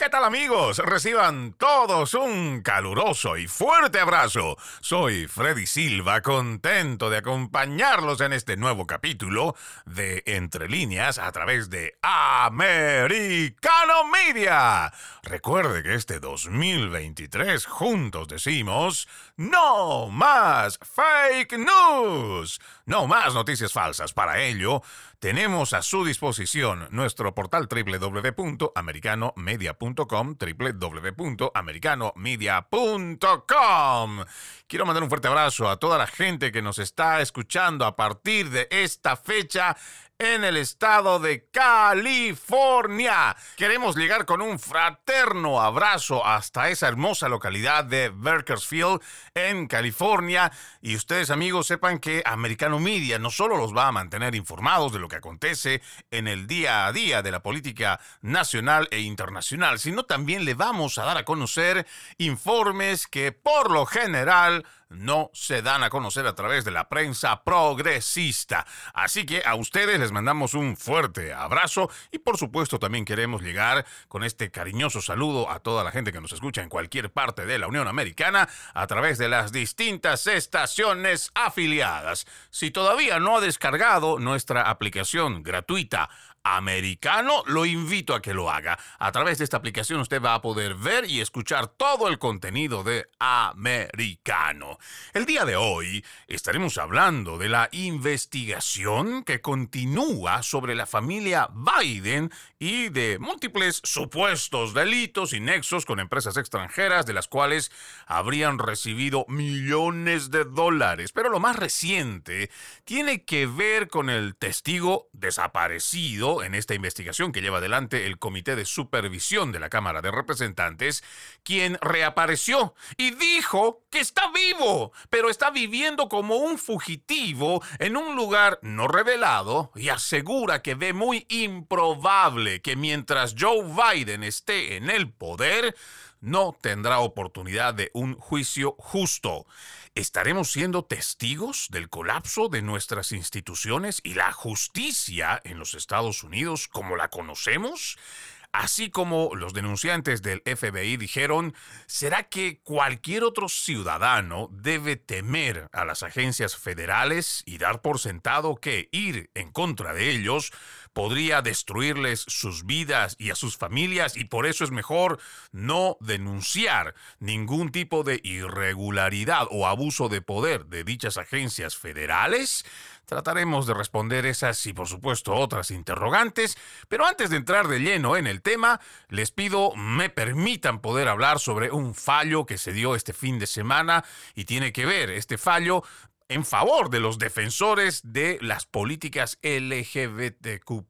¿Qué tal amigos? Reciban todos un caluroso y fuerte abrazo. Soy Freddy Silva, contento de acompañarlos en este nuevo capítulo de Entre líneas a través de Americano Media. Recuerde que este 2023 juntos decimos, no más fake news, no más noticias falsas. Para ello, tenemos a su disposición nuestro portal www.americanomedia.com, www.americanomedia.com. Quiero mandar un fuerte abrazo a toda la gente que nos está escuchando a partir de esta fecha en el estado de California. Queremos llegar con un fraterno abrazo hasta esa hermosa localidad de Bakersfield en California. Y ustedes amigos sepan que Americano Media no solo los va a mantener informados de lo que acontece en el día a día de la política nacional e internacional, sino también le vamos a dar a conocer informes que por lo general no se dan a conocer a través de la prensa progresista. Así que a ustedes les mandamos un fuerte abrazo y por supuesto también queremos llegar con este cariñoso saludo a toda la gente que nos escucha en cualquier parte de la Unión Americana a través de las distintas estaciones afiliadas. Si todavía no ha descargado nuestra aplicación gratuita, americano, lo invito a que lo haga. A través de esta aplicación usted va a poder ver y escuchar todo el contenido de americano. El día de hoy estaremos hablando de la investigación que continúa sobre la familia Biden y de múltiples supuestos delitos y nexos con empresas extranjeras de las cuales habrían recibido millones de dólares. Pero lo más reciente tiene que ver con el testigo desaparecido en esta investigación que lleva adelante el Comité de Supervisión de la Cámara de Representantes, quien reapareció y dijo que está vivo, pero está viviendo como un fugitivo en un lugar no revelado y asegura que ve muy improbable que mientras Joe Biden esté en el poder, no tendrá oportunidad de un juicio justo. ¿Estaremos siendo testigos del colapso de nuestras instituciones y la justicia en los Estados Unidos como la conocemos? Así como los denunciantes del FBI dijeron, ¿será que cualquier otro ciudadano debe temer a las agencias federales y dar por sentado que ir en contra de ellos podría destruirles sus vidas y a sus familias y por eso es mejor no denunciar ningún tipo de irregularidad o abuso de poder de dichas agencias federales? Trataremos de responder esas y por supuesto otras interrogantes, pero antes de entrar de lleno en el tema, les pido me permitan poder hablar sobre un fallo que se dio este fin de semana y tiene que ver este fallo en favor de los defensores de las políticas LGBTQ,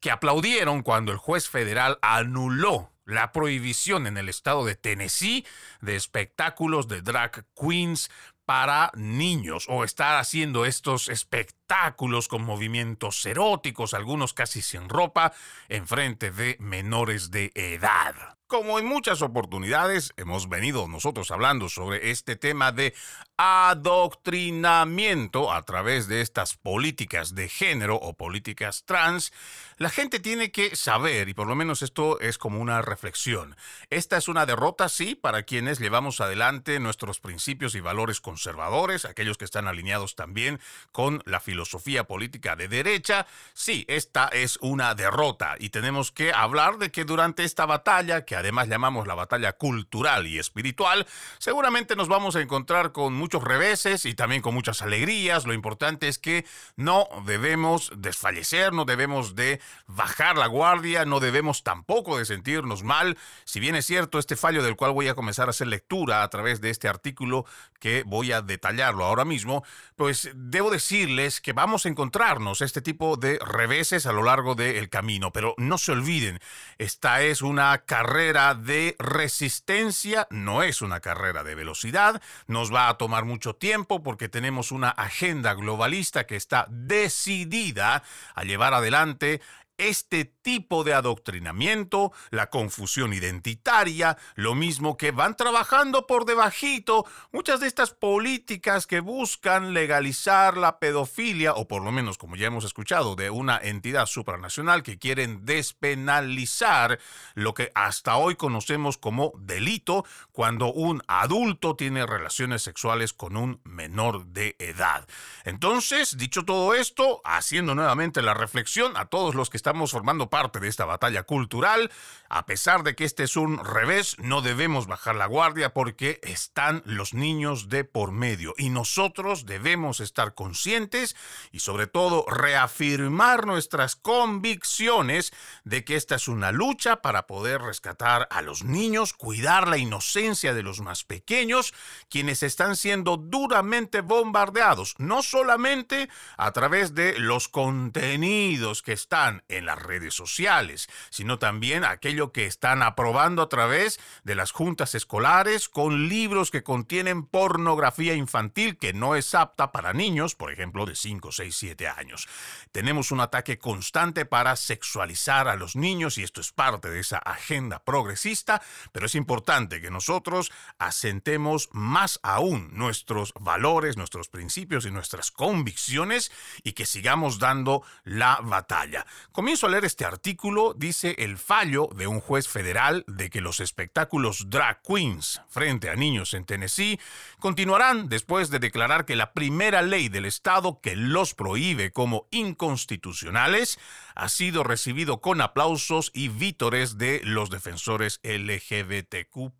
que aplaudieron cuando el juez federal anuló la prohibición en el estado de Tennessee de espectáculos de drag queens para niños o estar haciendo estos espectáculos con movimientos eróticos, algunos casi sin ropa, en frente de menores de edad. Como en muchas oportunidades hemos venido nosotros hablando sobre este tema de adoctrinamiento a través de estas políticas de género o políticas trans, la gente tiene que saber, y por lo menos esto es como una reflexión, esta es una derrota, sí, para quienes llevamos adelante nuestros principios y valores conservadores, aquellos que están alineados también con la filosofía política de derecha, sí, esta es una derrota y tenemos que hablar de que durante esta batalla, que además llamamos la batalla cultural y espiritual, seguramente nos vamos a encontrar con muchos reveses y también con muchas alegrías. Lo importante es que no debemos desfallecer, no debemos de bajar la guardia, no debemos tampoco de sentirnos mal. Si bien es cierto, este fallo del cual voy a comenzar a hacer lectura a través de este artículo que voy a detallarlo ahora mismo, pues debo decirles que vamos a encontrarnos este tipo de reveses a lo largo del camino, pero no se olviden, esta es una carrera de resistencia, no es una carrera de velocidad, nos va a tomar mucho tiempo porque tenemos una agenda globalista que está decidida a llevar adelante este tipo de adoctrinamiento, la confusión identitaria, lo mismo que van trabajando por debajito muchas de estas políticas que buscan legalizar la pedofilia, o por lo menos como ya hemos escuchado, de una entidad supranacional que quieren despenalizar lo que hasta hoy conocemos como delito cuando un adulto tiene relaciones sexuales con un menor de edad. Entonces, dicho todo esto, haciendo nuevamente la reflexión a todos los que estamos formando parte de esta batalla cultural, a pesar de que este es un revés, no debemos bajar la guardia porque están los niños de por medio. Y nosotros debemos estar conscientes y sobre todo reafirmar nuestras convicciones de que esta es una lucha para poder rescatar a los niños, cuidar la inocencia de los más pequeños, quienes están siendo duramente bombardeados, no solamente a través de los contenidos que están en las redes sociales, sino también aquellos que están aprobando a través de las juntas escolares con libros que contienen pornografía infantil que no es apta para niños, por ejemplo, de 5, 6, 7 años. Tenemos un ataque constante para sexualizar a los niños y esto es parte de esa agenda progresista, pero es importante que nosotros asentemos más aún nuestros valores, nuestros principios y nuestras convicciones y que sigamos dando la batalla. Comienzo a leer este artículo, dice el fallo de un juez federal de que los espectáculos drag queens frente a niños en Tennessee continuarán después de declarar que la primera ley del estado que los prohíbe como inconstitucionales ha sido recibido con aplausos y vítores de los defensores LGBTQ.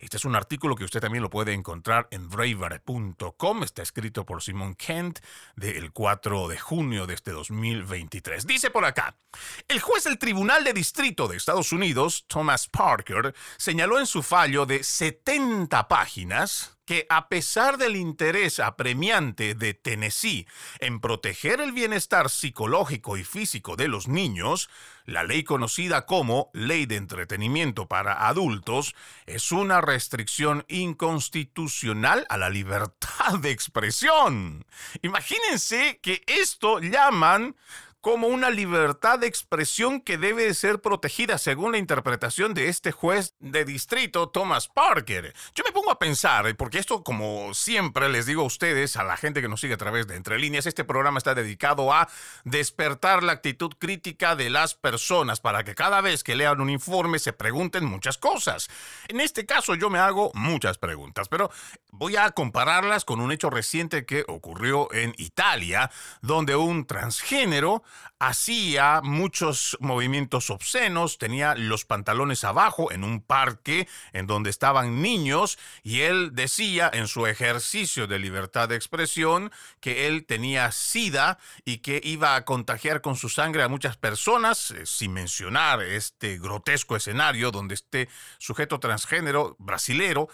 Este es un artículo que usted también lo puede encontrar en braver.com. Está escrito por Simon Kent del 4 de junio de este 2023. Dice por acá: el juez del Tribunal de Distrito de Estados Unidos, Thomas Parker, señaló en su fallo de 70 páginas que a pesar del interés apremiante de Tennessee en proteger el bienestar psicológico y físico de los niños, la ley conocida como Ley de Entretenimiento para Adultos es una restricción inconstitucional a la libertad de expresión. Imagínense que esto llaman como una libertad de expresión que debe ser protegida según la interpretación de este juez de distrito, Thomas Parker. Yo me pongo a pensar, porque esto como siempre les digo a ustedes, a la gente que nos sigue a través de Entre Líneas, este programa está dedicado a despertar la actitud crítica de las personas para que cada vez que lean un informe se pregunten muchas cosas. En este caso yo me hago muchas preguntas, pero voy a compararlas con un hecho reciente que ocurrió en Italia, donde un transgénero hacía muchos movimientos obscenos, tenía los pantalones abajo en un parque en donde estaban niños y él decía en su ejercicio de libertad de expresión que él tenía sida y que iba a contagiar con su sangre a muchas personas, eh, sin mencionar este grotesco escenario donde este sujeto transgénero brasilero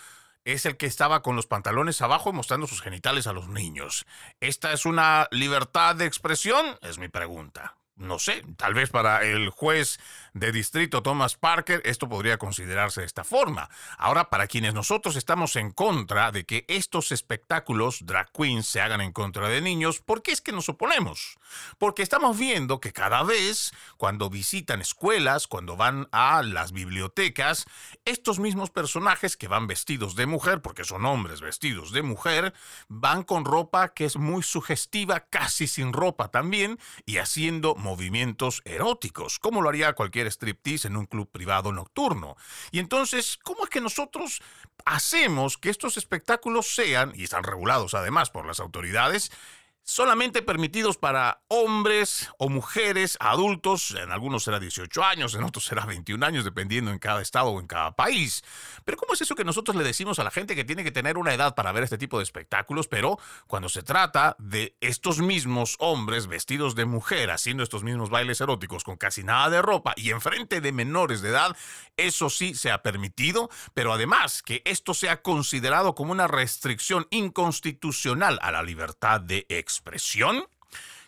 es el que estaba con los pantalones abajo mostrando sus genitales a los niños. ¿Esta es una libertad de expresión? Es mi pregunta. No sé, tal vez para el juez de distrito Thomas Parker esto podría considerarse de esta forma. Ahora, para quienes nosotros estamos en contra de que estos espectáculos drag queens se hagan en contra de niños, ¿por qué es que nos oponemos? Porque estamos viendo que cada vez cuando visitan escuelas, cuando van a las bibliotecas, estos mismos personajes que van vestidos de mujer, porque son hombres vestidos de mujer, van con ropa que es muy sugestiva, casi sin ropa también, y haciendo movimientos eróticos, como lo haría cualquier striptease en un club privado nocturno. Y entonces, ¿cómo es que nosotros hacemos que estos espectáculos sean, y están regulados además por las autoridades, solamente permitidos para hombres o mujeres adultos, en algunos será 18 años, en otros será 21 años, dependiendo en cada estado o en cada país. Pero ¿cómo es eso que nosotros le decimos a la gente que tiene que tener una edad para ver este tipo de espectáculos, pero cuando se trata de estos mismos hombres vestidos de mujer haciendo estos mismos bailes eróticos con casi nada de ropa y enfrente de menores de edad, eso sí se ha permitido, pero además que esto sea considerado como una restricción inconstitucional a la libertad de expresión expresión?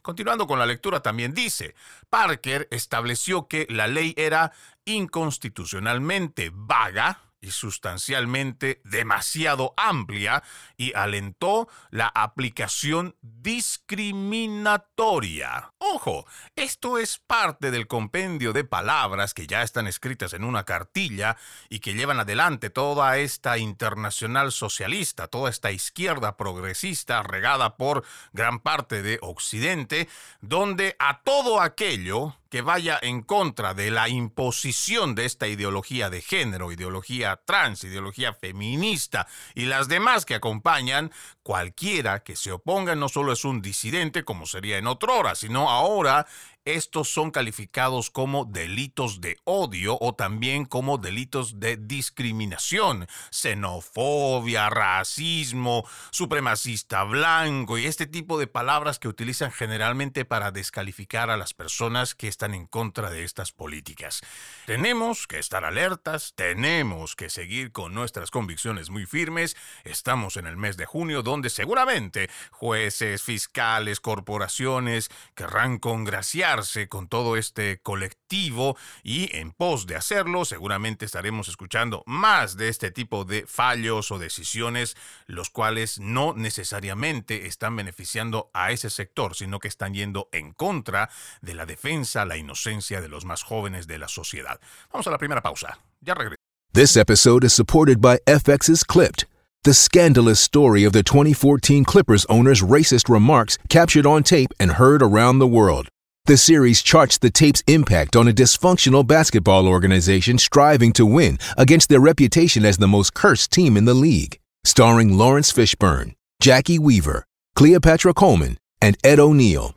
Continuando con la lectura, también dice, Parker estableció que la ley era inconstitucionalmente vaga y sustancialmente demasiado amplia y alentó la aplicación discriminatoria. Ojo, esto es parte del compendio de palabras que ya están escritas en una cartilla y que llevan adelante toda esta internacional socialista, toda esta izquierda progresista regada por gran parte de Occidente, donde a todo aquello que vaya en contra de la imposición de esta ideología de género, ideología trans, ideología feminista y las demás que acompañan, cualquiera que se oponga no solo es un disidente como sería en otra hora, sino ahora estos son calificados como delitos de odio o también como delitos de discriminación, xenofobia, racismo, supremacista blanco y este tipo de palabras que utilizan generalmente para descalificar a las personas que están en contra de estas políticas. Tenemos que estar alertas, tenemos que seguir con nuestras convicciones muy firmes. Estamos en el mes de junio donde seguramente jueces, fiscales, corporaciones querrán congraciar con todo este colectivo y en pos de hacerlo seguramente estaremos escuchando más de este tipo de fallos o decisiones los cuales no necesariamente están beneficiando a ese sector, sino que están yendo en contra de la defensa, la inocencia de los más jóvenes de la sociedad. Vamos a la primera pausa. Ya regreso. This episode is supported by FX's Clipped, the scandalous story of the 2014 Clippers owner's racist remarks captured on tape and heard around the world. The series charts the tape's impact on a dysfunctional basketball organization striving to win against their reputation as the most cursed team in the league. Starring Lawrence Fishburne, Jackie Weaver, Cleopatra Coleman, and Ed O'Neill.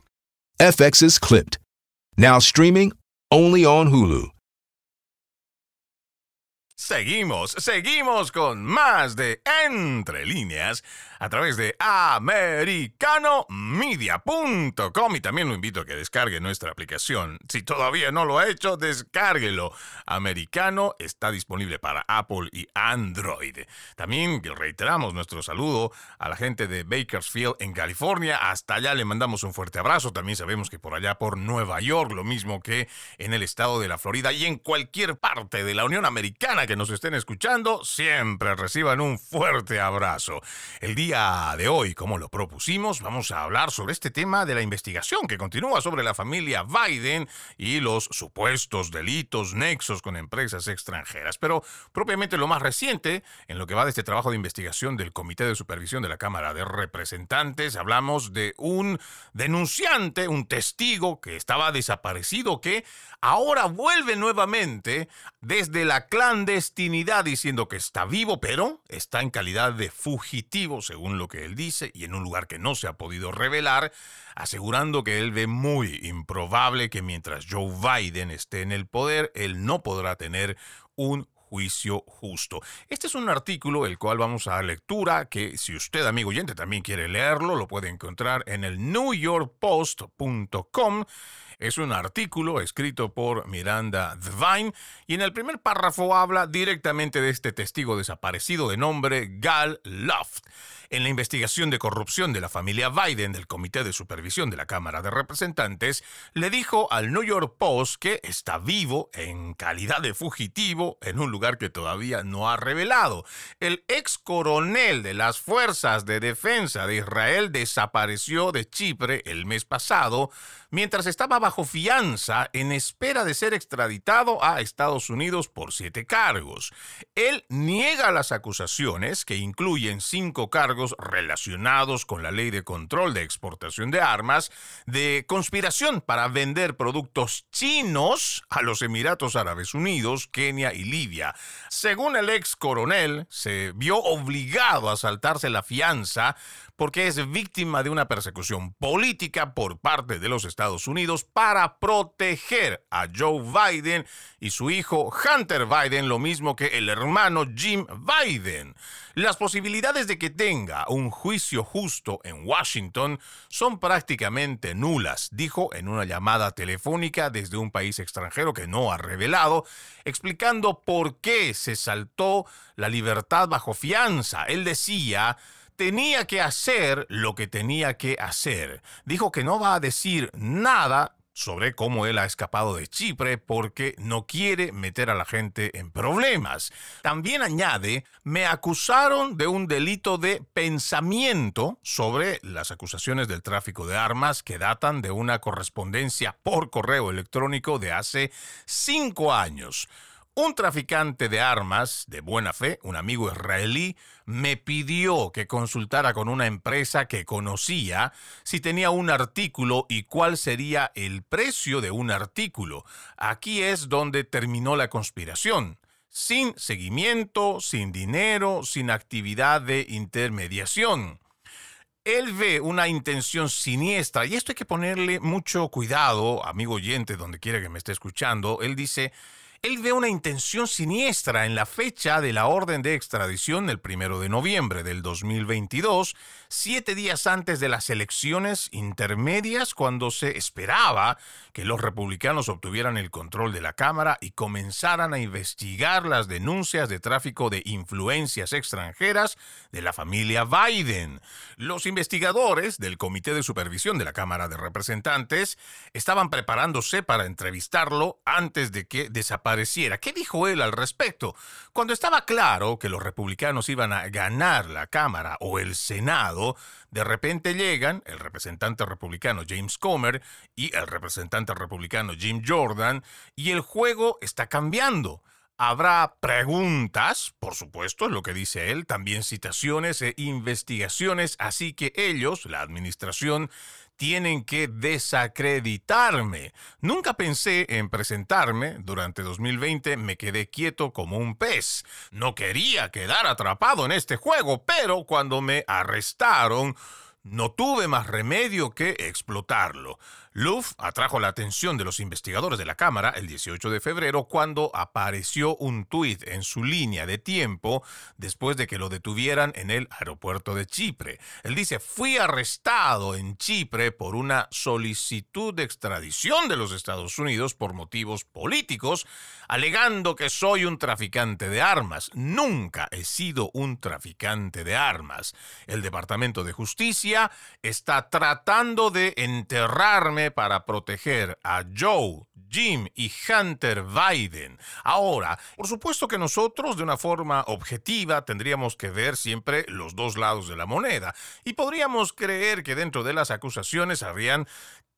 FX's Clipped. Now streaming only on Hulu. Seguimos, seguimos con más de Entre Líneas a través de americanomedia.com y también lo invito a que descargue nuestra aplicación. Si todavía no lo ha hecho, descárguelo. Americano está disponible para Apple y Android. También reiteramos nuestro saludo a la gente de Bakersfield en California. Hasta allá le mandamos un fuerte abrazo. También sabemos que por allá por Nueva York, lo mismo que en el estado de la Florida y en cualquier parte de la Unión Americana que nos estén escuchando, siempre reciban un fuerte abrazo. El día de hoy, como lo propusimos, vamos a hablar sobre este tema de la investigación que continúa sobre la familia Biden y los supuestos delitos nexos con empresas extranjeras. Pero propiamente lo más reciente, en lo que va de este trabajo de investigación del Comité de Supervisión de la Cámara de Representantes, hablamos de un denunciante, un testigo que estaba desaparecido, que ahora vuelve nuevamente desde la clandestinidad diciendo que está vivo, pero está en calidad de fugitivo, lo que él dice, y en un lugar que no se ha podido revelar, asegurando que él ve muy improbable que mientras Joe Biden esté en el poder, él no podrá tener un juicio justo. Este es un artículo el cual vamos a dar lectura, que si usted, amigo oyente, también quiere leerlo, lo puede encontrar en el newyorkpost.com. Es un artículo escrito por Miranda Devine y en el primer párrafo habla directamente de este testigo desaparecido de nombre Gal Loft. En la investigación de corrupción de la familia Biden del Comité de Supervisión de la Cámara de Representantes, le dijo al New York Post que está vivo en calidad de fugitivo en un lugar que todavía no ha revelado. El ex coronel de las Fuerzas de Defensa de Israel desapareció de Chipre el mes pasado mientras estaba bajo fianza en espera de ser extraditado a Estados Unidos por siete cargos. Él niega las acusaciones, que incluyen cinco cargos relacionados con la ley de control de exportación de armas, de conspiración para vender productos chinos a los Emiratos Árabes Unidos, Kenia y Libia. Según el ex coronel, se vio obligado a saltarse la fianza porque es víctima de una persecución política por parte de los Estados Unidos para proteger a Joe Biden y su hijo Hunter Biden, lo mismo que el hermano Jim Biden. Las posibilidades de que tenga un juicio justo en Washington son prácticamente nulas, dijo en una llamada telefónica desde un país extranjero que no ha revelado, explicando por qué se saltó la libertad bajo fianza. Él decía, tenía que hacer lo que tenía que hacer. Dijo que no va a decir nada sobre cómo él ha escapado de Chipre porque no quiere meter a la gente en problemas. También añade, me acusaron de un delito de pensamiento sobre las acusaciones del tráfico de armas que datan de una correspondencia por correo electrónico de hace cinco años. Un traficante de armas de buena fe, un amigo israelí, me pidió que consultara con una empresa que conocía si tenía un artículo y cuál sería el precio de un artículo. Aquí es donde terminó la conspiración. Sin seguimiento, sin dinero, sin actividad de intermediación él ve una intención siniestra, y esto hay que ponerle mucho cuidado, amigo oyente, donde quiera que me esté escuchando. Él dice, él ve una intención siniestra en la fecha de la orden de extradición el primero de noviembre del 2022, siete días antes de las elecciones intermedias, cuando se esperaba que los republicanos obtuvieran el control de la Cámara y comenzaran a investigar las denuncias de tráfico de influencias extranjeras de la familia Biden. Los investigadores del Comité de Supervisión de la Cámara de Representantes estaban preparándose para entrevistarlo antes de que desapareciera ¿Qué dijo él al respecto? Cuando estaba claro que los republicanos iban a ganar la Cámara o el Senado, de repente llegan el representante republicano James Comer y el representante republicano Jim Jordan y el juego está cambiando. Habrá preguntas, por supuesto, es lo que dice él, también citaciones e investigaciones, así que ellos, la administración, tienen que desacreditarme. Nunca pensé en presentarme. Durante 2020 me quedé quieto como un pez. No quería quedar atrapado en este juego, pero cuando me arrestaron, no tuve más remedio que explotarlo. Luff atrajo la atención de los investigadores de la Cámara el 18 de febrero cuando apareció un tuit en su línea de tiempo después de que lo detuvieran en el aeropuerto de Chipre. Él dice, fui arrestado en Chipre por una solicitud de extradición de los Estados Unidos por motivos políticos, alegando que soy un traficante de armas. Nunca he sido un traficante de armas. El Departamento de Justicia está tratando de enterrarme para proteger a Joe, Jim y Hunter Biden. Ahora, por supuesto que nosotros de una forma objetiva tendríamos que ver siempre los dos lados de la moneda y podríamos creer que dentro de las acusaciones habrían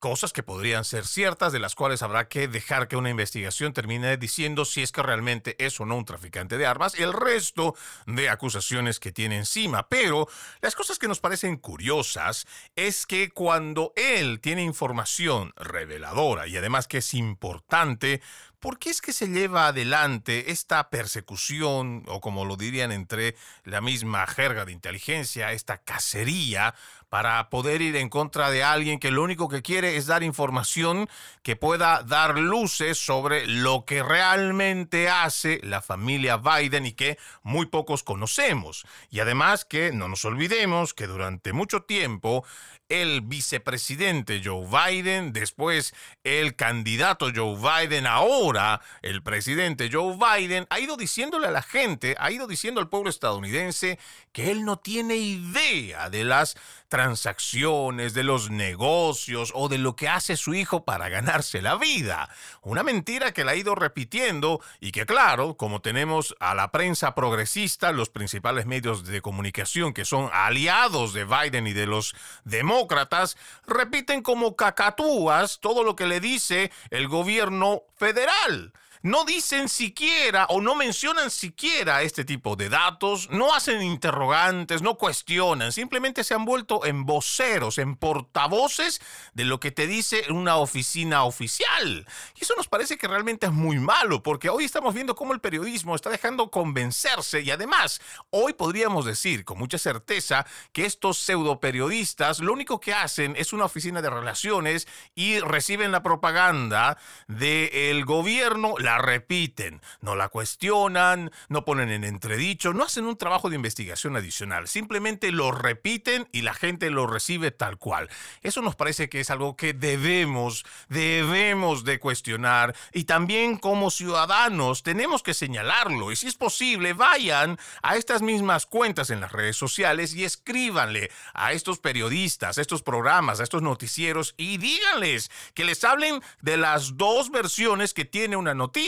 cosas que podrían ser ciertas, de las cuales habrá que dejar que una investigación termine diciendo si es que realmente es o no un traficante de armas, el resto de acusaciones que tiene encima. Pero las cosas que nos parecen curiosas es que cuando él tiene información reveladora y además que es importante, ¿Por qué es que se lleva adelante esta persecución, o como lo dirían entre la misma jerga de inteligencia, esta cacería, para poder ir en contra de alguien que lo único que quiere es dar información que pueda dar luces sobre lo que realmente hace la familia Biden y que muy pocos conocemos? Y además que no nos olvidemos que durante mucho tiempo el vicepresidente Joe Biden, después el candidato Joe Biden, ahora el presidente Joe Biden, ha ido diciéndole a la gente, ha ido diciendo al pueblo estadounidense que él no tiene idea de las transacciones, de los negocios o de lo que hace su hijo para ganarse la vida. Una mentira que la ha ido repitiendo y que claro, como tenemos a la prensa progresista, los principales medios de comunicación que son aliados de Biden y de los demócratas, repiten como cacatúas todo lo que le dice el gobierno federal brutal. No dicen siquiera o no mencionan siquiera este tipo de datos, no hacen interrogantes, no cuestionan, simplemente se han vuelto en voceros, en portavoces de lo que te dice una oficina oficial. Y eso nos parece que realmente es muy malo, porque hoy estamos viendo cómo el periodismo está dejando convencerse y además hoy podríamos decir con mucha certeza que estos pseudo periodistas lo único que hacen es una oficina de relaciones y reciben la propaganda del gobierno, la repiten, no la cuestionan, no ponen en entredicho, no hacen un trabajo de investigación adicional, simplemente lo repiten y la gente lo recibe tal cual. Eso nos parece que es algo que debemos, debemos de cuestionar y también como ciudadanos tenemos que señalarlo y si es posible vayan a estas mismas cuentas en las redes sociales y escríbanle a estos periodistas, a estos programas, a estos noticieros y díganles que les hablen de las dos versiones que tiene una noticia,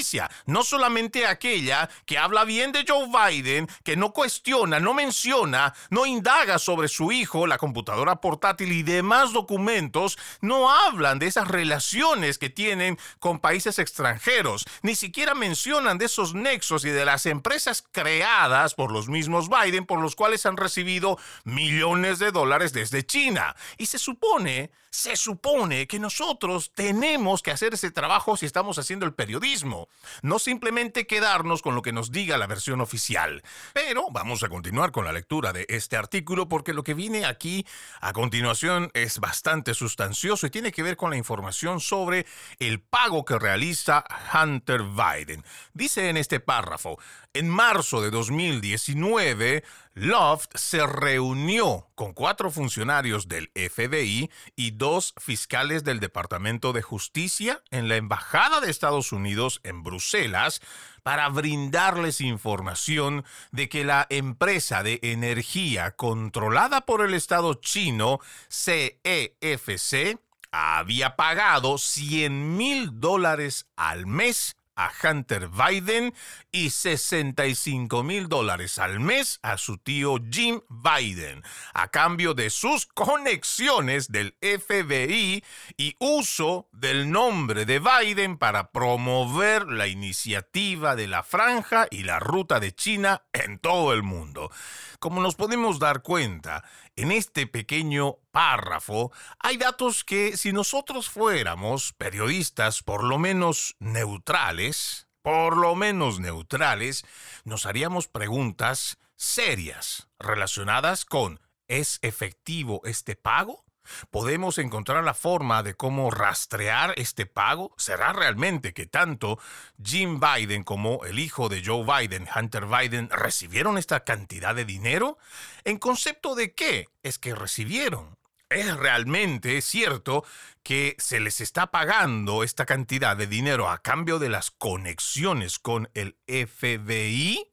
no solamente aquella que habla bien de Joe Biden, que no cuestiona, no menciona, no indaga sobre su hijo, la computadora portátil y demás documentos, no hablan de esas relaciones que tienen con países extranjeros, ni siquiera mencionan de esos nexos y de las empresas creadas por los mismos Biden por los cuales han recibido millones de dólares desde China. Y se supone se supone que nosotros tenemos que hacer ese trabajo si estamos haciendo el periodismo, no simplemente quedarnos con lo que nos diga la versión oficial. Pero vamos a continuar con la lectura de este artículo porque lo que viene aquí a continuación es bastante sustancioso y tiene que ver con la información sobre el pago que realiza Hunter Biden. Dice en este párrafo, en marzo de 2019, Loft se reunió con cuatro funcionarios del FBI y dos fiscales del Departamento de Justicia en la Embajada de Estados Unidos en Bruselas para brindarles información de que la empresa de energía controlada por el Estado chino, CEFC, había pagado 100 mil dólares al mes a Hunter Biden y 65 mil dólares al mes a su tío Jim Biden, a cambio de sus conexiones del FBI y uso del nombre de Biden para promover la iniciativa de la franja y la ruta de China en todo el mundo. Como nos podemos dar cuenta, en este pequeño párrafo hay datos que si nosotros fuéramos periodistas por lo menos neutrales, por lo menos neutrales, nos haríamos preguntas serias relacionadas con ¿es efectivo este pago? ¿Podemos encontrar la forma de cómo rastrear este pago? ¿Será realmente que tanto Jim Biden como el hijo de Joe Biden, Hunter Biden, recibieron esta cantidad de dinero? ¿En concepto de qué es que recibieron? ¿Es realmente cierto que se les está pagando esta cantidad de dinero a cambio de las conexiones con el FBI?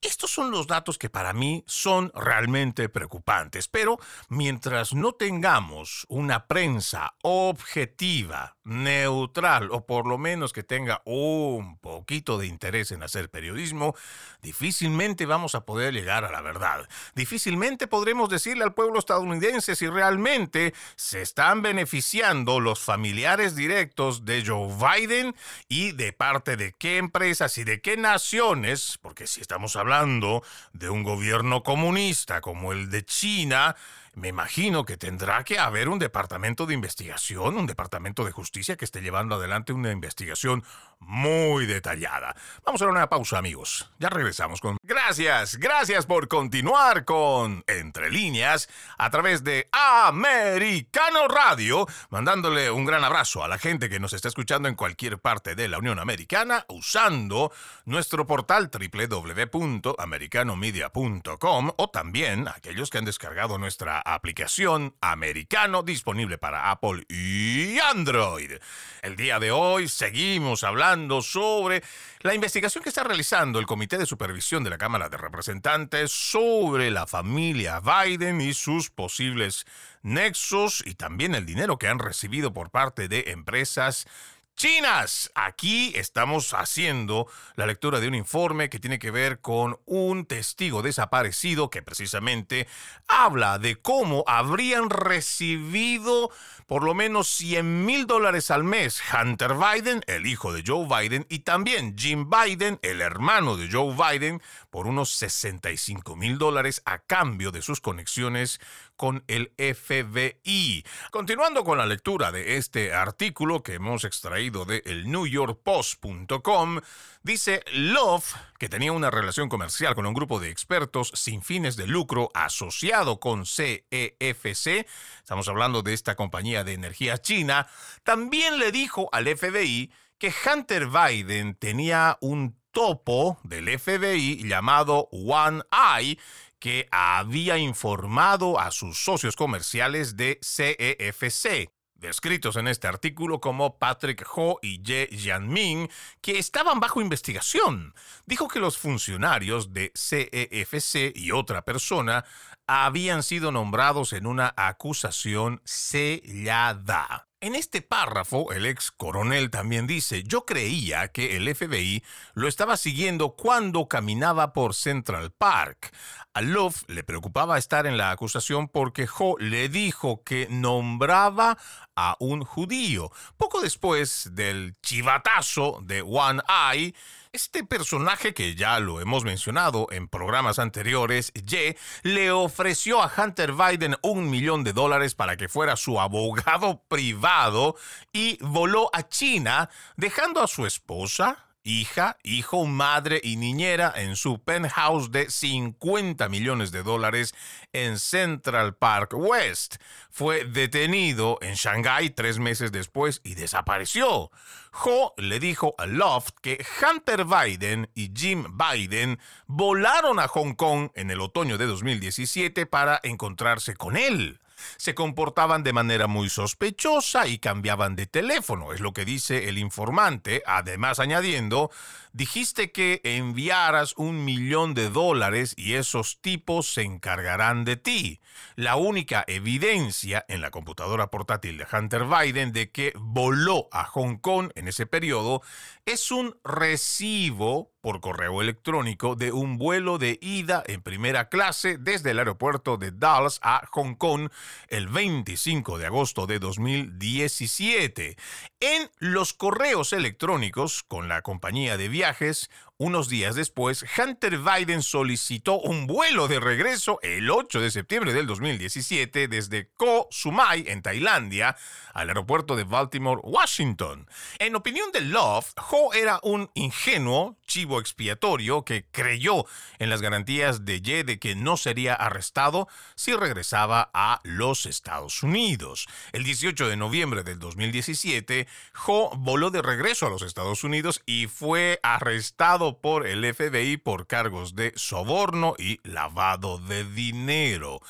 Estos son los datos que para mí son realmente preocupantes, pero mientras no tengamos una prensa objetiva, neutral o por lo menos que tenga un poquito de interés en hacer periodismo, difícilmente vamos a poder llegar a la verdad. Difícilmente podremos decirle al pueblo estadounidense si realmente se están beneficiando los familiares directos de Joe Biden y de parte de qué empresas y de qué naciones, porque si estamos hablando de un gobierno comunista como el de China, me imagino que tendrá que haber un departamento de investigación, un departamento de justicia que esté llevando adelante una investigación muy detallada. Vamos a dar una pausa, amigos. Ya regresamos con... Gracias, gracias por continuar con Entre líneas a través de Americano Radio, mandándole un gran abrazo a la gente que nos está escuchando en cualquier parte de la Unión Americana usando nuestro portal www.americanomedia.com o también aquellos que han descargado nuestra aplicación americano disponible para Apple y Android. El día de hoy seguimos hablando sobre la investigación que está realizando el Comité de Supervisión de la Cámara de Representantes sobre la familia Biden y sus posibles nexos y también el dinero que han recibido por parte de empresas chinas. Aquí estamos haciendo la lectura de un informe que tiene que ver con un testigo desaparecido que precisamente habla de cómo habrían recibido por lo menos 100 mil dólares al mes Hunter Biden, el hijo de Joe Biden, y también Jim Biden, el hermano de Joe Biden, por unos 65 mil dólares a cambio de sus conexiones con el FBI. Continuando con la lectura de este artículo que hemos extraído de el NewYorkPost.com, dice Love que tenía una relación comercial con un grupo de expertos sin fines de lucro asociado con CEFC, estamos hablando de esta compañía de energía china, también le dijo al FBI que Hunter Biden tenía un topo del FBI llamado One Eye que había informado a sus socios comerciales de CEFC, descritos en este artículo como Patrick Ho y Ye Jianming, que estaban bajo investigación. Dijo que los funcionarios de CEFC y otra persona habían sido nombrados en una acusación sellada. En este párrafo, el ex coronel también dice, yo creía que el FBI lo estaba siguiendo cuando caminaba por Central Park. A Love le preocupaba estar en la acusación porque Ho le dijo que nombraba a un judío. Poco después del chivatazo de One Eye, este personaje que ya lo hemos mencionado en programas anteriores, Ye, le ofreció a Hunter Biden un millón de dólares para que fuera su abogado privado y voló a China, dejando a su esposa, hija, hijo, madre y niñera en su penthouse de 50 millones de dólares en Central Park West. Fue detenido en Shanghái tres meses después y desapareció. Ho le dijo a Loft que Hunter Biden y Jim Biden volaron a Hong Kong en el otoño de 2017 para encontrarse con él se comportaban de manera muy sospechosa y cambiaban de teléfono, es lo que dice el informante, además añadiendo, dijiste que enviaras un millón de dólares y esos tipos se encargarán de ti. La única evidencia en la computadora portátil de Hunter Biden de que voló a Hong Kong en ese periodo es un recibo por correo electrónico de un vuelo de ida en primera clase desde el aeropuerto de Dallas a Hong Kong el 25 de agosto de 2017. En los correos electrónicos con la compañía de viajes, unos días después, Hunter Biden solicitó un vuelo de regreso el 8 de septiembre del 2017 desde Koh Sumai, en Tailandia, al aeropuerto de Baltimore, Washington. En opinión de Love, Ho era un ingenuo chivo expiatorio que creyó en las garantías de Ye de que no sería arrestado si regresaba a los Estados Unidos. El 18 de noviembre del 2017, Ho voló de regreso a los Estados Unidos y fue arrestado por el FBI por cargos de soborno y lavado de dinero.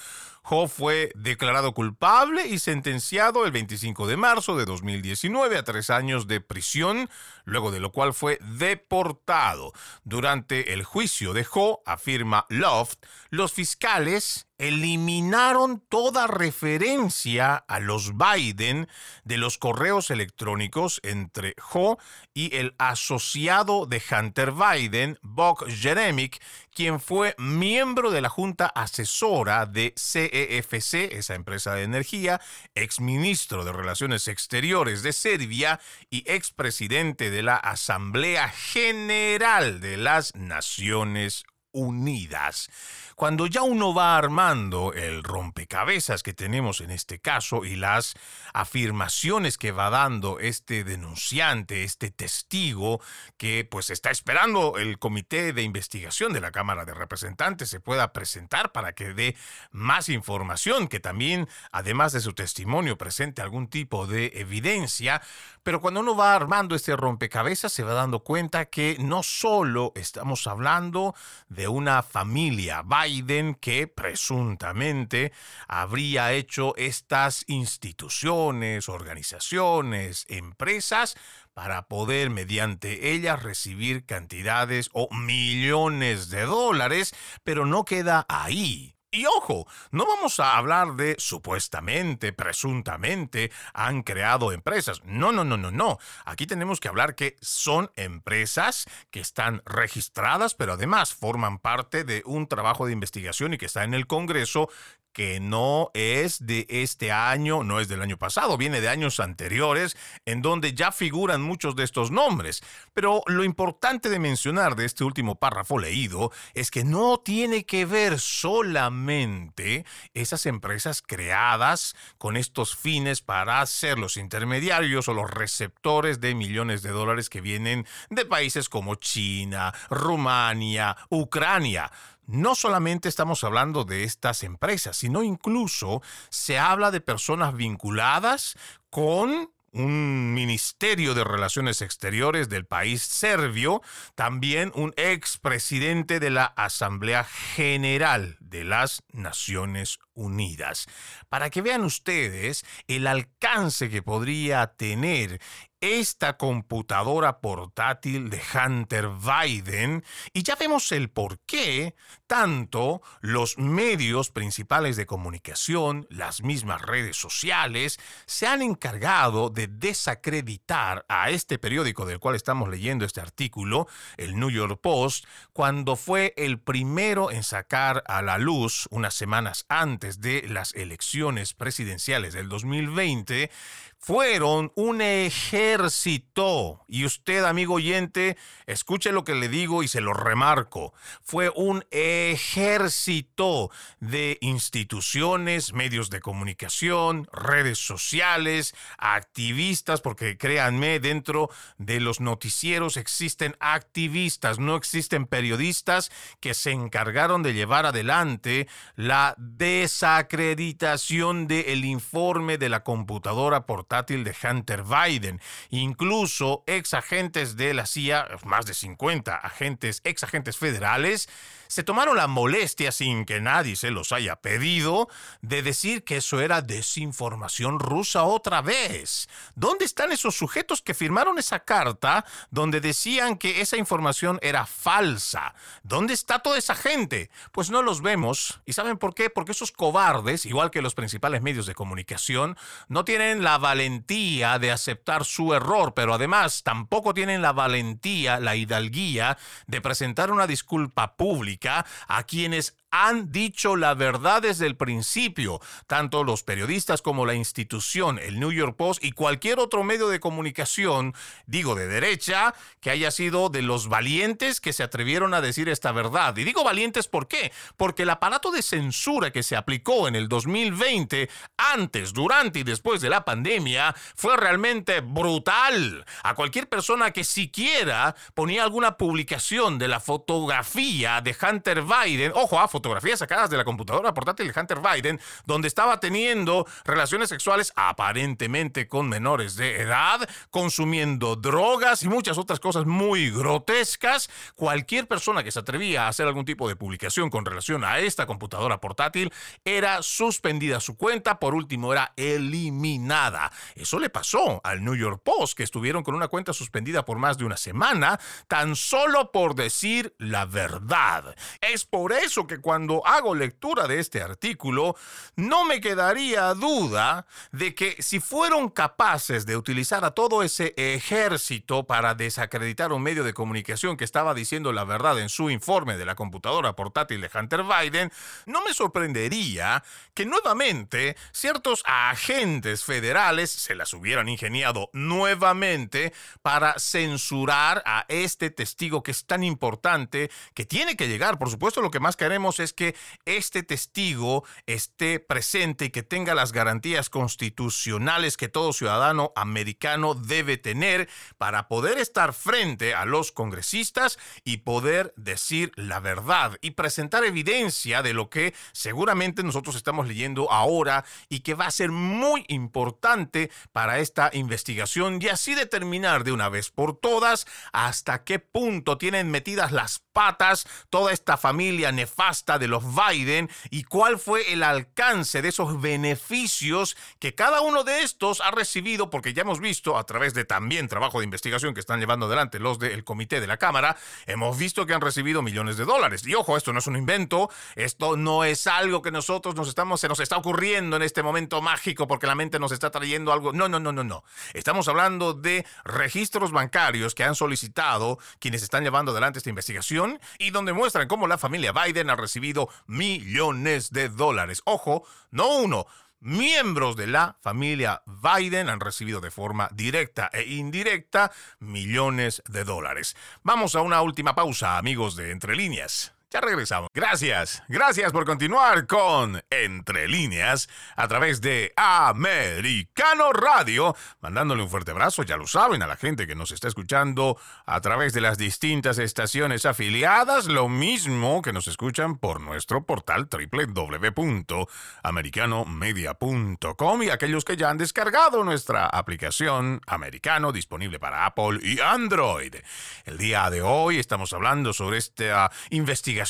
Ho fue declarado culpable y sentenciado el 25 de marzo de 2019 a tres años de prisión, luego de lo cual fue deportado. Durante el juicio de Ho, afirma Loft, los fiscales eliminaron toda referencia a los Biden de los correos electrónicos entre Ho y el asociado de Hunter Biden, Buck Jeremic, quien fue miembro de la junta asesora de CEFC, e esa empresa de energía, exministro de Relaciones Exteriores de Serbia y expresidente de la Asamblea General de las Naciones Unidas. Cuando ya uno va armando el rompecabezas que tenemos en este caso y las afirmaciones que va dando este denunciante, este testigo, que pues está esperando el comité de investigación de la Cámara de Representantes se pueda presentar para que dé más información, que también, además de su testimonio, presente algún tipo de evidencia, pero cuando uno va armando este rompecabezas se va dando cuenta que no solo estamos hablando de una familia, Biden que presuntamente habría hecho estas instituciones, organizaciones, empresas para poder mediante ellas recibir cantidades o millones de dólares, pero no queda ahí. Y ojo, no vamos a hablar de supuestamente, presuntamente han creado empresas. No, no, no, no, no. Aquí tenemos que hablar que son empresas que están registradas, pero además forman parte de un trabajo de investigación y que está en el Congreso que no es de este año, no es del año pasado, viene de años anteriores, en donde ya figuran muchos de estos nombres. Pero lo importante de mencionar de este último párrafo leído es que no tiene que ver solamente esas empresas creadas con estos fines para ser los intermediarios o los receptores de millones de dólares que vienen de países como China, Rumania, Ucrania no solamente estamos hablando de estas empresas, sino incluso se habla de personas vinculadas con un ministerio de Relaciones Exteriores del país serbio, también un expresidente de la Asamblea General de las Naciones Unidas. Para que vean ustedes el alcance que podría tener esta computadora portátil de Hunter Biden y ya vemos el por qué tanto los medios principales de comunicación, las mismas redes sociales, se han encargado de desacreditar a este periódico del cual estamos leyendo este artículo, el New York Post, cuando fue el primero en sacar a la luz unas semanas antes de las elecciones presidenciales del 2020 fueron un ejército. Y usted, amigo oyente, escuche lo que le digo y se lo remarco. Fue un ejército de instituciones, medios de comunicación, redes sociales, activistas, porque créanme, dentro de los noticieros existen activistas, no existen periodistas que se encargaron de llevar adelante la desacreditación del informe de la computadora portátil de Hunter Biden. Incluso ex agentes de la CIA, más de 50 agentes, ex agentes federales, se tomaron la molestia, sin que nadie se los haya pedido, de decir que eso era desinformación rusa otra vez. ¿Dónde están esos sujetos que firmaron esa carta donde decían que esa información era falsa? ¿Dónde está toda esa gente? Pues no los vemos. ¿Y saben por qué? Porque esos cobardes, igual que los principales medios de comunicación, no tienen la valentía de aceptar su error, pero además tampoco tienen la valentía, la hidalguía de presentar una disculpa pública a quienes han dicho la verdad desde el principio, tanto los periodistas como la institución, el New York Post y cualquier otro medio de comunicación, digo de derecha, que haya sido de los valientes que se atrevieron a decir esta verdad. Y digo valientes ¿por qué? Porque el aparato de censura que se aplicó en el 2020, antes, durante y después de la pandemia, fue realmente brutal. A cualquier persona que siquiera ponía alguna publicación de la fotografía de Hunter Biden, ojo, a fotografías sacadas de la computadora portátil de Hunter Biden, donde estaba teniendo relaciones sexuales aparentemente con menores de edad, consumiendo drogas y muchas otras cosas muy grotescas. Cualquier persona que se atrevía a hacer algún tipo de publicación con relación a esta computadora portátil era suspendida su cuenta, por último era eliminada. Eso le pasó al New York Post, que estuvieron con una cuenta suspendida por más de una semana, tan solo por decir la verdad. Es por eso que cuando cuando hago lectura de este artículo, no me quedaría duda de que si fueron capaces de utilizar a todo ese ejército para desacreditar un medio de comunicación que estaba diciendo la verdad en su informe de la computadora portátil de Hunter Biden, no me sorprendería que nuevamente ciertos agentes federales se las hubieran ingeniado nuevamente para censurar a este testigo que es tan importante, que tiene que llegar, por supuesto lo que más queremos es es que este testigo esté presente y que tenga las garantías constitucionales que todo ciudadano americano debe tener para poder estar frente a los congresistas y poder decir la verdad y presentar evidencia de lo que seguramente nosotros estamos leyendo ahora y que va a ser muy importante para esta investigación y así determinar de una vez por todas hasta qué punto tienen metidas las patas toda esta familia nefasta de los Biden y cuál fue el alcance de esos beneficios que cada uno de estos ha recibido, porque ya hemos visto a través de también trabajo de investigación que están llevando adelante los del comité de la Cámara, hemos visto que han recibido millones de dólares. Y ojo, esto no es un invento, esto no es algo que nosotros nos estamos, se nos está ocurriendo en este momento mágico porque la mente nos está trayendo algo. No, no, no, no, no. Estamos hablando de registros bancarios que han solicitado quienes están llevando adelante esta investigación y donde muestran cómo la familia Biden ha recibido millones de dólares. Ojo, no uno, miembros de la familia Biden han recibido de forma directa e indirecta millones de dólares. Vamos a una última pausa, amigos de Entre Líneas. Ya regresamos. Gracias, gracias por continuar con Entre líneas a través de Americano Radio, mandándole un fuerte abrazo, ya lo saben, a la gente que nos está escuchando a través de las distintas estaciones afiliadas, lo mismo que nos escuchan por nuestro portal www.americanomedia.com y aquellos que ya han descargado nuestra aplicación Americano disponible para Apple y Android. El día de hoy estamos hablando sobre esta investigación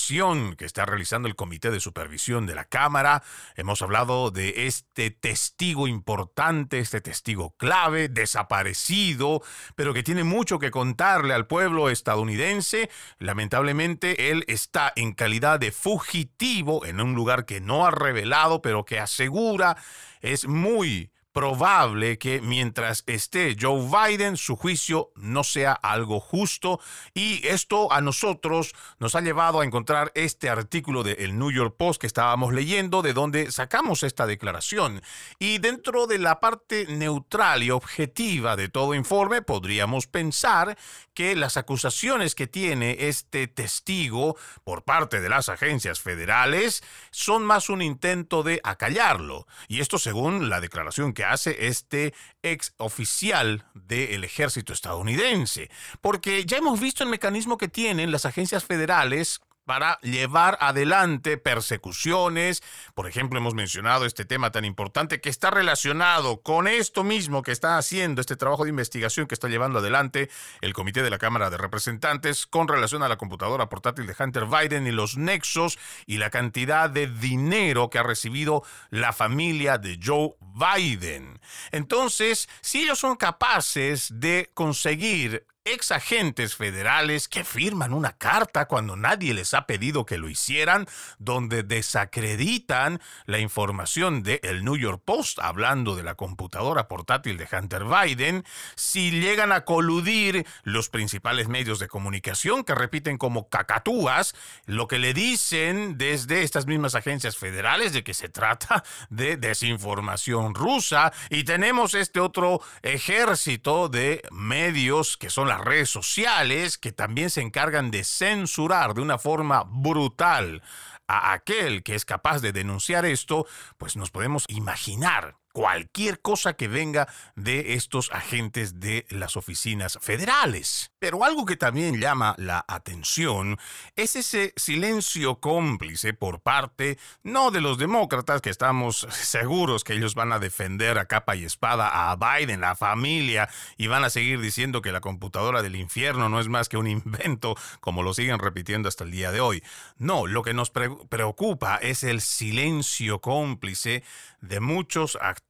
que está realizando el Comité de Supervisión de la Cámara. Hemos hablado de este testigo importante, este testigo clave, desaparecido, pero que tiene mucho que contarle al pueblo estadounidense. Lamentablemente, él está en calidad de fugitivo en un lugar que no ha revelado, pero que asegura es muy probable que mientras esté Joe Biden, su juicio no sea algo justo. Y esto a nosotros nos ha llevado a encontrar este artículo del New York Post que estábamos leyendo, de donde sacamos esta declaración. Y dentro de la parte neutral y objetiva de todo informe, podríamos pensar que las acusaciones que tiene este testigo por parte de las agencias federales son más un intento de acallarlo. Y esto según la declaración que hace este ex oficial del ejército estadounidense. Porque ya hemos visto el mecanismo que tienen las agencias federales para llevar adelante persecuciones. Por ejemplo, hemos mencionado este tema tan importante que está relacionado con esto mismo que está haciendo este trabajo de investigación que está llevando adelante el Comité de la Cámara de Representantes con relación a la computadora portátil de Hunter Biden y los nexos y la cantidad de dinero que ha recibido la familia de Joe Biden. Entonces, si ellos son capaces de conseguir ex agentes federales que firman una carta cuando nadie les ha pedido que lo hicieran, donde desacreditan la información de el New York Post hablando de la computadora portátil de Hunter Biden, si llegan a coludir los principales medios de comunicación que repiten como cacatúas lo que le dicen desde estas mismas agencias federales de que se trata de desinformación rusa. Y tenemos este otro ejército de medios que son redes sociales que también se encargan de censurar de una forma brutal a aquel que es capaz de denunciar esto, pues nos podemos imaginar cualquier cosa que venga de estos agentes de las oficinas federales. Pero algo que también llama la atención es ese silencio cómplice por parte no de los demócratas, que estamos seguros que ellos van a defender a capa y espada a Biden, la familia, y van a seguir diciendo que la computadora del infierno no es más que un invento, como lo siguen repitiendo hasta el día de hoy. No, lo que nos preocupa es el silencio cómplice de muchos actores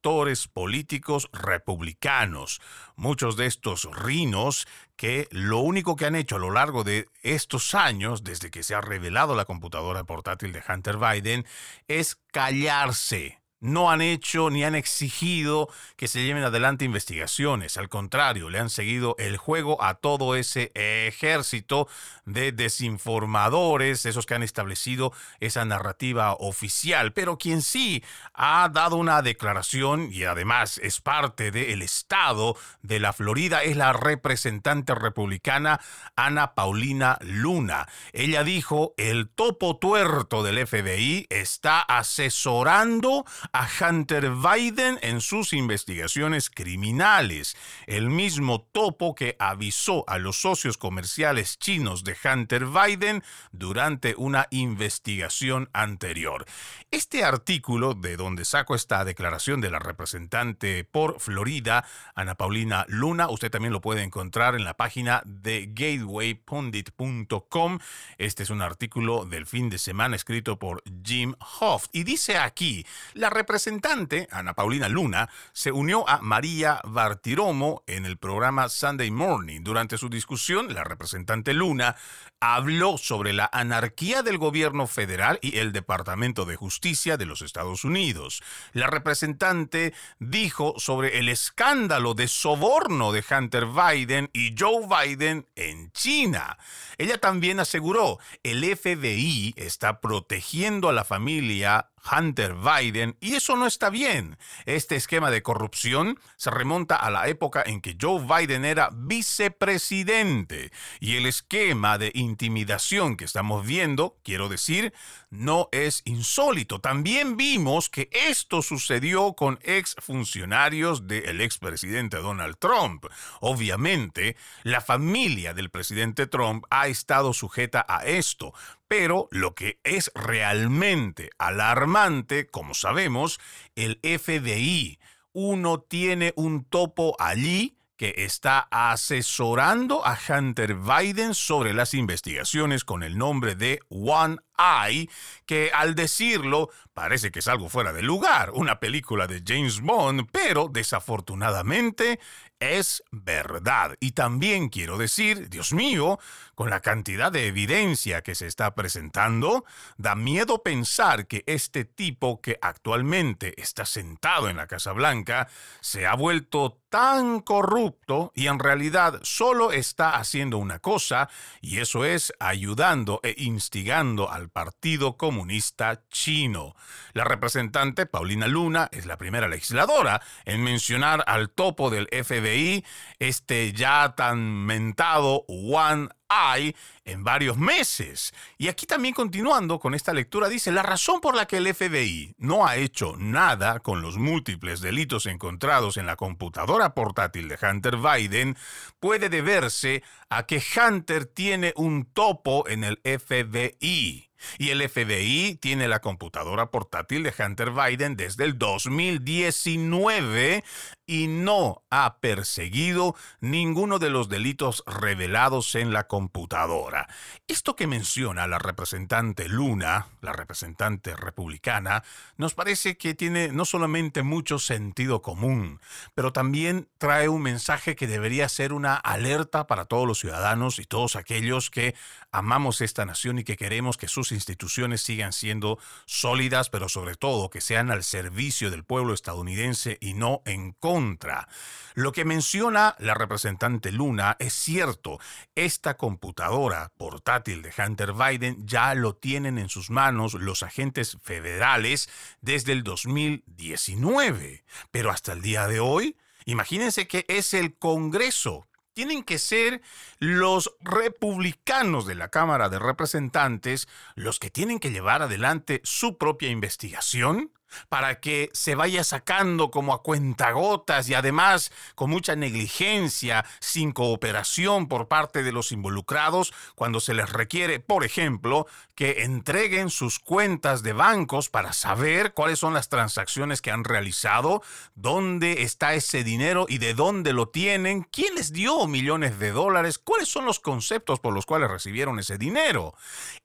políticos republicanos, muchos de estos rinos que lo único que han hecho a lo largo de estos años, desde que se ha revelado la computadora portátil de Hunter Biden, es callarse no han hecho ni han exigido que se lleven adelante investigaciones. Al contrario, le han seguido el juego a todo ese ejército de desinformadores, esos que han establecido esa narrativa oficial. Pero quien sí ha dado una declaración y además es parte del Estado de la Florida es la representante republicana Ana Paulina Luna. Ella dijo, el topo tuerto del FBI está asesorando a Hunter Biden en sus investigaciones criminales, el mismo topo que avisó a los socios comerciales chinos de Hunter Biden durante una investigación anterior. Este artículo, de donde saco esta declaración de la representante por Florida, Ana Paulina Luna, usted también lo puede encontrar en la página de gatewaypundit.com. Este es un artículo del fin de semana escrito por Jim Hoff y dice aquí, la representante, Ana Paulina Luna, se unió a María Bartiromo en el programa Sunday Morning. Durante su discusión, la representante Luna habló sobre la anarquía del gobierno federal y el Departamento de Justicia de los Estados Unidos. La representante dijo sobre el escándalo de soborno de Hunter Biden y Joe Biden en China. Ella también aseguró, el FBI está protegiendo a la familia Hunter Biden y eso no está bien. Este esquema de corrupción se remonta a la época en que Joe Biden era vicepresidente y el esquema de intimidación que estamos viendo, quiero decir, no es insólito. También vimos que esto sucedió con exfuncionarios del expresidente Donald Trump. Obviamente, la familia del presidente Trump ha estado sujeta a esto, pero lo que es realmente alarmante, como sabemos, el FBI, uno tiene un topo allí que está asesorando a Hunter Biden sobre las investigaciones con el nombre de One Eye, que al decirlo parece que es algo fuera de lugar, una película de James Bond, pero desafortunadamente es verdad. Y también quiero decir, Dios mío, con la cantidad de evidencia que se está presentando, da miedo pensar que este tipo que actualmente está sentado en la Casa Blanca se ha vuelto tan corrupto y en realidad solo está haciendo una cosa, y eso es ayudando e instigando al Partido Comunista Chino. La representante Paulina Luna es la primera legisladora en mencionar al topo del FBI, este ya tan mentado One hay en varios meses. Y aquí también continuando con esta lectura dice, la razón por la que el FBI no ha hecho nada con los múltiples delitos encontrados en la computadora portátil de Hunter Biden puede deberse a que Hunter tiene un topo en el FBI. Y el FBI tiene la computadora portátil de Hunter Biden desde el 2019 y no ha perseguido ninguno de los delitos revelados en la computadora. Esto que menciona la representante Luna, la representante republicana, nos parece que tiene no solamente mucho sentido común, pero también trae un mensaje que debería ser una alerta para todos los ciudadanos y todos aquellos que amamos esta nación y que queremos que sus instituciones sigan siendo sólidas, pero sobre todo que sean al servicio del pueblo estadounidense y no en contra. Lo que menciona la representante Luna es cierto. Esta computadora portátil de Hunter Biden ya lo tienen en sus manos los agentes federales desde el 2019. Pero hasta el día de hoy, imagínense que es el Congreso tienen que ser los republicanos de la Cámara de Representantes los que tienen que llevar adelante su propia investigación para que se vaya sacando como a cuentagotas y además con mucha negligencia, sin cooperación por parte de los involucrados cuando se les requiere, por ejemplo, que entreguen sus cuentas de bancos para saber cuáles son las transacciones que han realizado, dónde está ese dinero y de dónde lo tienen, quién les dio millones de dólares, cuáles son los conceptos por los cuales recibieron ese dinero.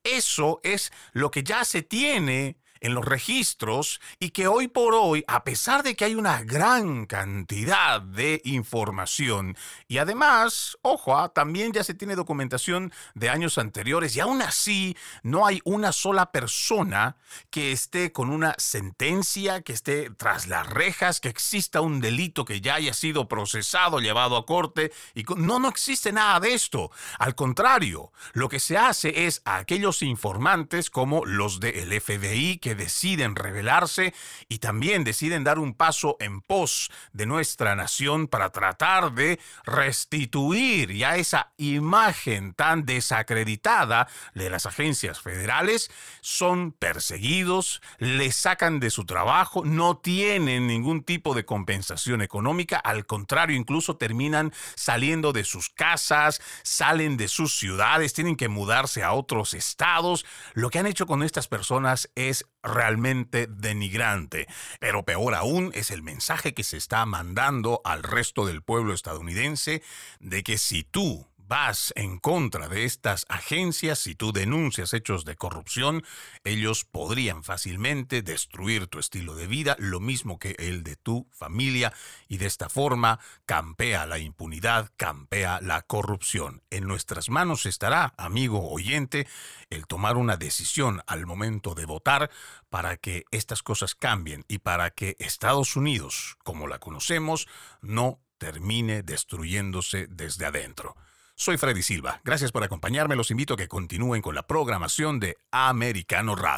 Eso es lo que ya se tiene en los registros y que hoy por hoy, a pesar de que hay una gran cantidad de información y además, ojo, ah, también ya se tiene documentación de años anteriores y aún así no hay una sola persona que esté con una sentencia, que esté tras las rejas, que exista un delito que ya haya sido procesado, llevado a corte y no, no existe nada de esto. Al contrario, lo que se hace es a aquellos informantes como los del FBI que deciden rebelarse y también deciden dar un paso en pos de nuestra nación para tratar de restituir ya esa imagen tan desacreditada de las agencias federales, son perseguidos, les sacan de su trabajo, no tienen ningún tipo de compensación económica, al contrario, incluso terminan saliendo de sus casas, salen de sus ciudades, tienen que mudarse a otros estados. Lo que han hecho con estas personas es realmente denigrante. Pero peor aún es el mensaje que se está mandando al resto del pueblo estadounidense de que si tú vas en contra de estas agencias, si tú denuncias hechos de corrupción, ellos podrían fácilmente destruir tu estilo de vida, lo mismo que el de tu familia, y de esta forma campea la impunidad, campea la corrupción. En nuestras manos estará, amigo oyente, el tomar una decisión al momento de votar para que estas cosas cambien y para que Estados Unidos, como la conocemos, no termine destruyéndose desde adentro. Soy Freddy Silva. Gracias por acompañarme. Los invito a que continúen con la programación de Americano Radio.